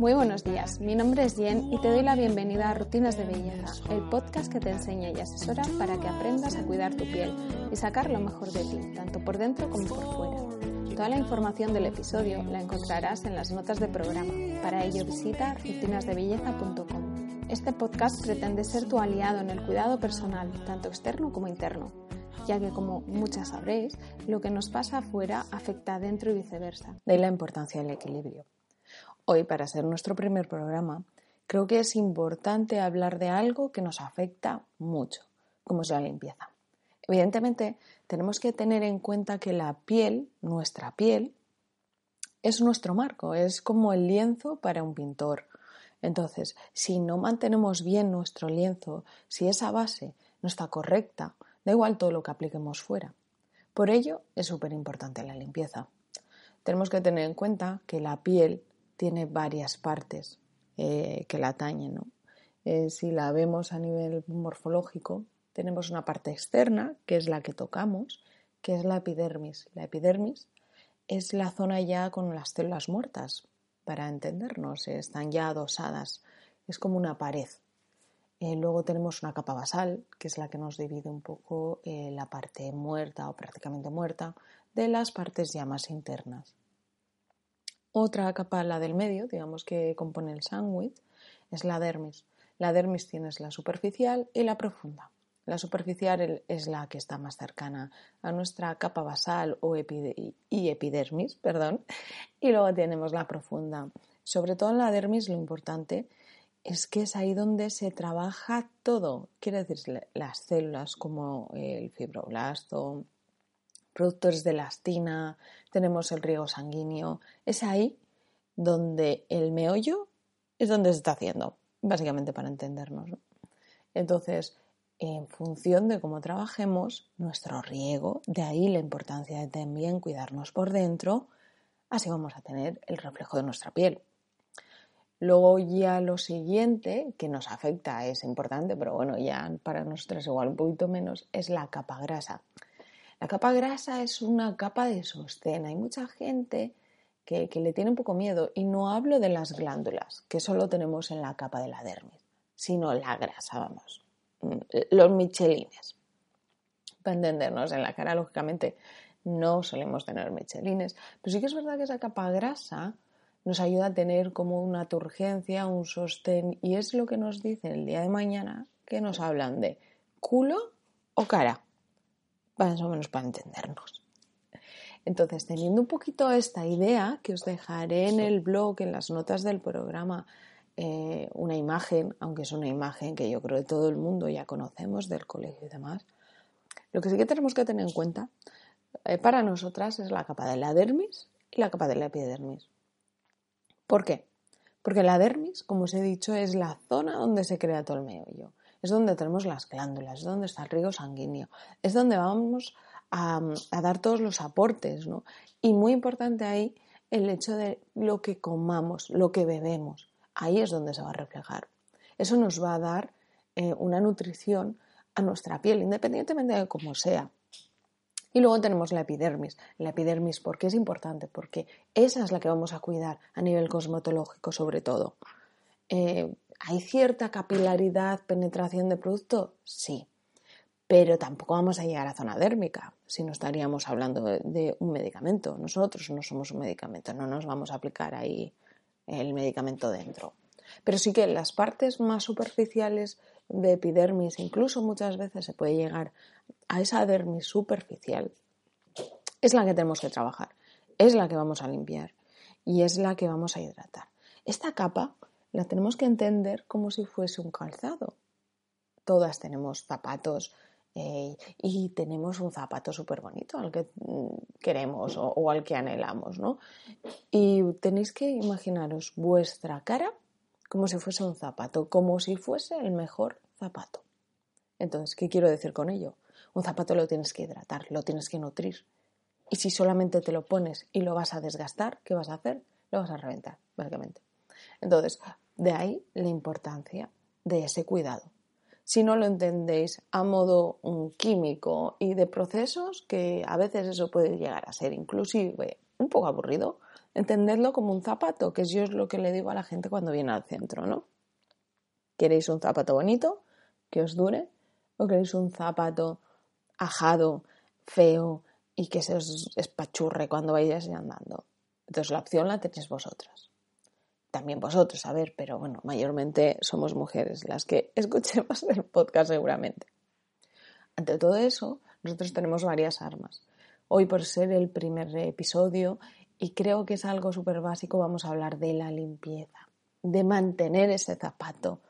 Muy buenos días, mi nombre es Jen y te doy la bienvenida a Rutinas de Belleza, el podcast que te enseña y asesora para que aprendas a cuidar tu piel y sacar lo mejor de ti, tanto por dentro como por fuera. Toda la información del episodio la encontrarás en las notas de programa. Para ello visita rutinasdebelleza.com. Este podcast pretende ser tu aliado en el cuidado personal, tanto externo como interno, ya que como muchas sabréis, lo que nos pasa afuera afecta adentro y viceversa. De ahí la importancia del equilibrio. Hoy, para ser nuestro primer programa, creo que es importante hablar de algo que nos afecta mucho, como es la limpieza. Evidentemente, tenemos que tener en cuenta que la piel, nuestra piel, es nuestro marco, es como el lienzo para un pintor. Entonces, si no mantenemos bien nuestro lienzo, si esa base no está correcta, da igual todo lo que apliquemos fuera. Por ello, es súper importante la limpieza. Tenemos que tener en cuenta que la piel tiene varias partes eh, que la atañen. Eh, si la vemos a nivel morfológico, tenemos una parte externa, que es la que tocamos, que es la epidermis. La epidermis es la zona ya con las células muertas, para entendernos, están ya adosadas, es como una pared. Eh, luego tenemos una capa basal, que es la que nos divide un poco la parte muerta o prácticamente muerta de las partes ya más internas. Otra capa, la del medio, digamos que compone el sándwich, es la dermis. La dermis tienes la superficial y la profunda. La superficial es la que está más cercana a nuestra capa basal o y epidermis, perdón, y luego tenemos la profunda. Sobre todo en la dermis lo importante es que es ahí donde se trabaja todo, quiere decir las células como el fibroblasto, productores de elastina, tenemos el riego sanguíneo. Es ahí donde el meollo es donde se está haciendo, básicamente para entendernos. Entonces, en función de cómo trabajemos, nuestro riego, de ahí la importancia de también cuidarnos por dentro, así vamos a tener el reflejo de nuestra piel. Luego ya lo siguiente que nos afecta es importante, pero bueno, ya para nosotros igual un poquito menos, es la capa grasa. La capa grasa es una capa de sostén. Hay mucha gente que, le tiene un poco miedo. Y no hablo de las glándulas, que solo tenemos en la capa de la dermis, sino la grasa, vamos, mm, los michelines. Para entendernos, en la cara, lógicamente, no solemos tener michelines, pero sí que es verdad que esa capa grasa nos ayuda a tener como una turgencia, un sostén, y es lo que nos dicen el día de mañana que nos hablan de culo o cara más o menos para entendernos. Entonces, teniendo un poquito esta idea, que os dejaré en el blog, en las notas del programa, eh, una imagen, aunque es una imagen que yo creo que todo el mundo ya conocemos del colegio y demás, lo que sí que tenemos que tener en cuenta eh, para nosotras es la capa de la dermis y la capa de la epidermis. ¿Por qué? Porque la dermis, como os he dicho, es la zona donde se crea todo el meollo es donde tenemos las glándulas, es donde está el riego sanguíneo, es donde vamos a, dar todos los aportes, ¿no? Y muy importante ahí el hecho de lo que comamos, lo que bebemos, ahí es donde se va a reflejar. Eso nos va a dar eh, una nutrición a nuestra piel, independientemente de cómo sea. Y luego tenemos la epidermis. La epidermis, ¿por qué es importante? Porque esa es la que vamos a cuidar a nivel cosmetológico, sobre todo. Eh, ¿Hay cierta capilaridad, penetración de producto? Sí, pero tampoco vamos a llegar a zona dérmica si no estaríamos hablando de, un medicamento. Nosotros no somos un medicamento, no nos vamos a aplicar ahí el medicamento dentro. Pero sí que las partes más superficiales de epidermis, incluso muchas veces se puede llegar a esa dermis superficial, es la que tenemos que trabajar, es la que vamos a limpiar y es la que vamos a hidratar. Esta capa la tenemos que entender como si fuese un calzado. todas tenemos zapatos eh, y tenemos un zapato súper bonito al que mm, queremos o, al que anhelamos, ¿no? Y tenéis que imaginaros vuestra cara como si fuese un zapato, como si fuese el mejor zapato. Entonces, ¿qué quiero decir con ello? Un zapato lo tienes que hidratar, lo tienes que nutrir. Y si solamente te lo pones y lo vas a desgastar, ¿qué vas a hacer? Lo vas a reventar, básicamente. Entonces, de ahí la importancia de ese cuidado. Si no lo entendéis a modo un químico y de procesos, que a veces eso puede llegar a ser inclusive un poco aburrido, entendedlo como un zapato, que yo es lo que le digo a la gente cuando viene al centro, ¿no? ¿Queréis un zapato bonito que os dure? ¿O queréis un zapato ajado, feo y que se os espachurre cuando vayáis andando? Entonces la opción la tenéis vosotras también vosotros, a ver, pero bueno, mayormente somos mujeres las que escuchemos el podcast seguramente. Ante todo eso, nosotros tenemos varias armas. Hoy, por ser el primer episodio, y creo que es algo súper básico, vamos a hablar de la limpieza, de mantener ese zapato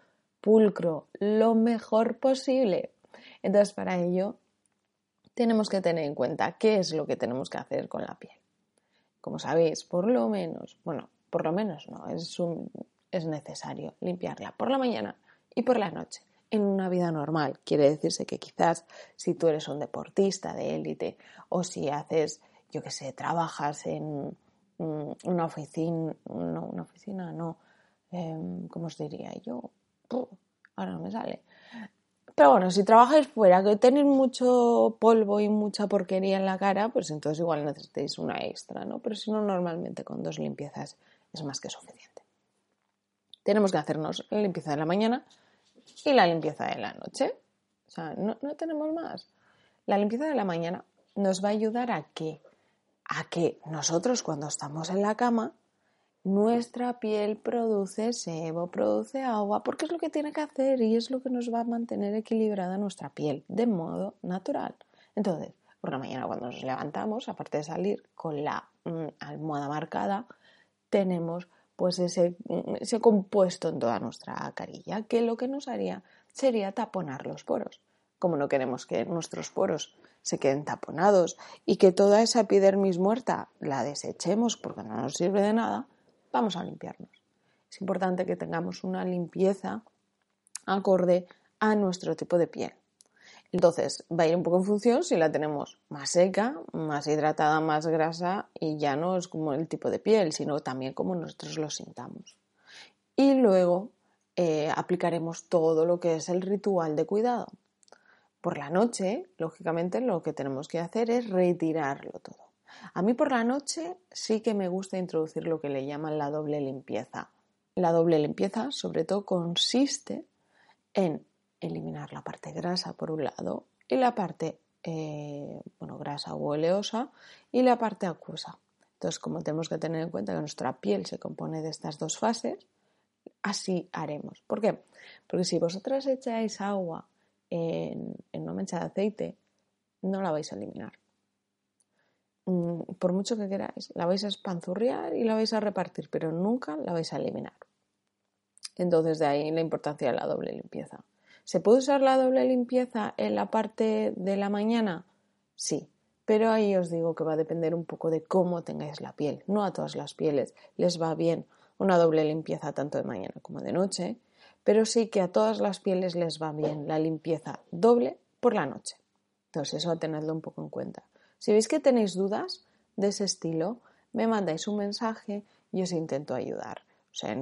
pulcro lo mejor posible. Entonces, para ello, tenemos que tener en cuenta qué es lo que tenemos que hacer con la piel. Como sabéis, por lo menos, bueno, por lo menos no, es, es necesario limpiarla por la mañana y por la noche. En una vida normal, quiere decirse que quizás si tú eres un deportista de élite o si haces, yo qué sé, trabajas en mm, una oficina, no, una oficina, no, em, ¿cómo os diría yo? ahora no me sale. Pero bueno, si trabajáis fuera, que tenéis mucho polvo y mucha porquería en la cara, pues entonces igual necesitáis una extra, ¿no? Pero si no, normalmente con dos limpiezas es más que suficiente. Tenemos que hacernos la limpieza de la mañana y la limpieza de la noche. O sea, no, tenemos más. La limpieza de la mañana nos va a ayudar a que, a que nosotros cuando estamos en la cama, nuestra piel produce sebo, produce agua, porque es lo que tiene que hacer y es lo que nos va a mantener equilibrada nuestra piel de modo natural. Entonces, por la mañana cuando nos levantamos, aparte de salir con la mm, almohada marcada, tenemos pues ese, ese compuesto en toda nuestra carilla, que lo que nos haría sería taponar los poros. Como no queremos que nuestros poros se queden taponados y que toda esa epidermis muerta la desechemos porque no nos sirve de nada, vamos a limpiarnos. Es importante que tengamos una limpieza acorde a nuestro tipo de piel. Entonces, va a ir un poco en función si la tenemos más seca, más hidratada, más grasa y ya no es como el tipo de piel, sino también como nosotros lo sintamos. Y luego eh, aplicaremos todo lo que es el ritual de cuidado. Por la noche, lógicamente, lo que tenemos que hacer es retirarlo todo. A mí por la noche sí que me gusta introducir lo que le llaman la doble limpieza. La doble limpieza, sobre todo, consiste en eliminar la parte grasa por un lado y la parte eh, bueno, grasa o oleosa y la parte acuosa. Entonces, como tenemos que tener en cuenta que nuestra piel se compone de estas dos fases, así haremos. ¿Por qué? Porque si vosotras echáis agua en, una mancha de aceite, no la vais a eliminar. Mm, por mucho que queráis, la vais a espanzurriar y la vais a repartir, pero nunca la vais a eliminar. Entonces, de ahí la importancia de la doble limpieza. ¿Se puede usar la doble limpieza en la parte de la mañana? Sí, pero ahí os digo que va a depender un poco de cómo tengáis la piel. No a todas las pieles les va bien una doble limpieza tanto de mañana como de noche, pero sí que a todas las pieles les va bien la limpieza doble por la noche. Entonces eso a tenerlo un poco en cuenta. Si veis que tenéis dudas de ese estilo, me mandáis un mensaje y os intento ayudar. O sea,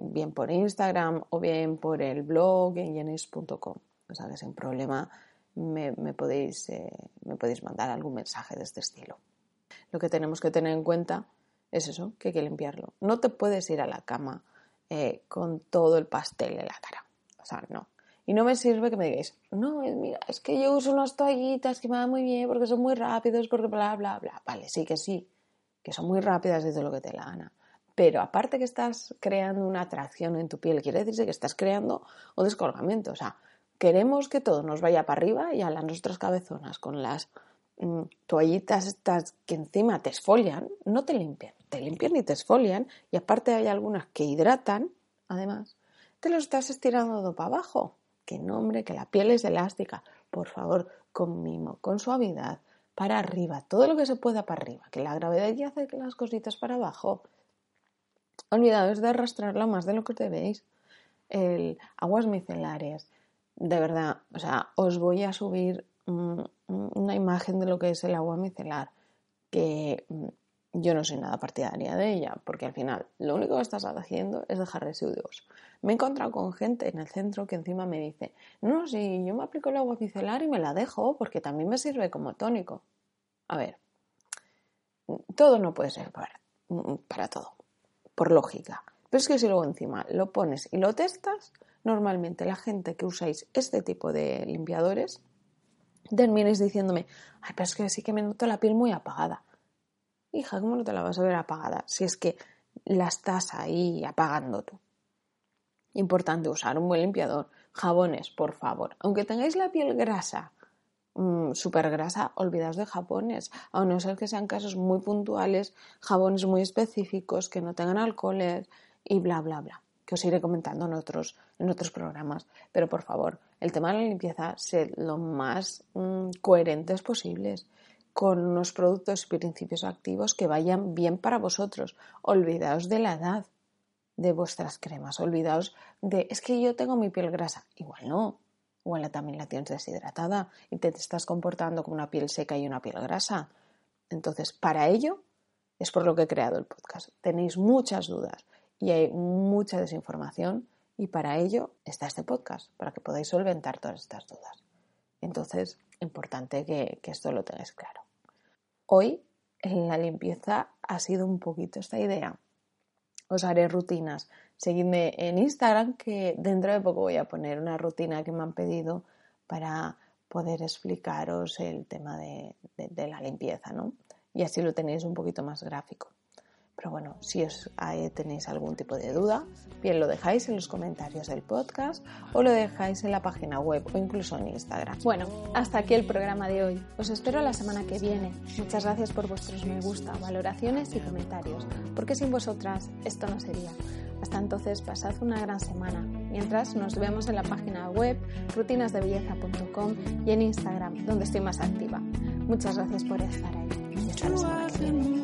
bien por Instagram o bien por el blog en yenis.com. O sea, que sin problema me, podéis, eh, me podéis mandar algún mensaje de este estilo. Lo que tenemos que tener en cuenta es eso, que hay que limpiarlo. No te puedes ir a la cama eh, con todo el pastel en la cara. O sea, no. Y no me sirve que me digáis, no, mira, es que yo uso unas toallitas que me van muy bien porque son muy rápidos, porque bla, bla, bla. Vale, sí que sí, que son muy rápidas desde lo que te la gana. Pero aparte que estás creando una atracción en tu piel, quiere decir que estás creando un descolgamiento. O sea, queremos que todo nos vaya para arriba y a las nuestras cabezonas con las mm, toallitas estas que encima te esfolian, no te limpian, te limpian y te esfolian y aparte hay algunas que hidratan, además, te lo estás estirando todo para abajo. que nombre, que la piel es elástica. Por favor, con mimo, con suavidad, para arriba, todo lo que se pueda para arriba, que la gravedad ya hace las cositas para abajo. Olvidaos de arrastrarla más de lo que debéis. El aguas micelares, de verdad, o sea, os voy a subir una imagen de lo que es el agua micelar, que mm, yo no soy nada partidaria de ella, porque al final lo único que estás haciendo es dejar residuos. Me he encontrado con gente en el centro que encima me dice, no, si yo me aplico el agua micelar y me la dejo porque también me sirve como tónico. A ver, todo no puede ser para todo, por lógica. Pero es que si luego encima lo pones y lo testas, normalmente la gente que usáis este tipo de limpiadores terminéis diciéndome, ay, pero es que sí que me noto la piel muy apagada hija, ¿cómo no te la vas a ver apagada si es que la estás ahí apagando tú? Importante usar un buen limpiador. Jabones, por favor. Aunque tengáis la piel grasa, mm, súper grasa, olvidaos de jabones. A no ser que sean casos muy puntuales, jabones muy específicos, que no tengan alcoholes y bla, bla, bla. Que os iré comentando en otros, en otros programas. Pero por favor, el tema de la limpieza, sed lo más mm, coherentes posibles con unos productos y principios activos que vayan bien para vosotros. Olvidaos de la edad de vuestras cremas, olvidaos de es que yo tengo mi piel grasa. Igual no, igual también la tienes deshidratada y te estás comportando como una piel seca y una piel grasa. Entonces, para ello es por lo que he creado el podcast. Tenéis muchas dudas y hay mucha desinformación y para ello está este podcast, para que podáis solventar todas estas dudas. Entonces, importante que, que esto lo tengáis claro. Hoy en la limpieza ha sido un poquito esta idea. Os haré rutinas. Seguidme en Instagram que dentro de poco voy a poner una rutina que me han pedido para poder explicaros el tema de, de la limpieza, ¿no? Y así lo tenéis un poquito más gráfico. Pero bueno, si os tenéis algún tipo de duda, bien lo dejáis en los comentarios del podcast o lo dejáis en la página web o incluso en Instagram. Bueno, hasta aquí el programa de hoy. Os espero la semana que viene. Muchas gracias por vuestros me gusta, valoraciones y comentarios, porque sin vosotras esto no sería. Hasta entonces, pasad una gran semana. Mientras, nos vemos en la página web rutinasdebelleza.com y en Instagram, donde estoy más activa. Muchas gracias por estar ahí. hasta la semana que viene.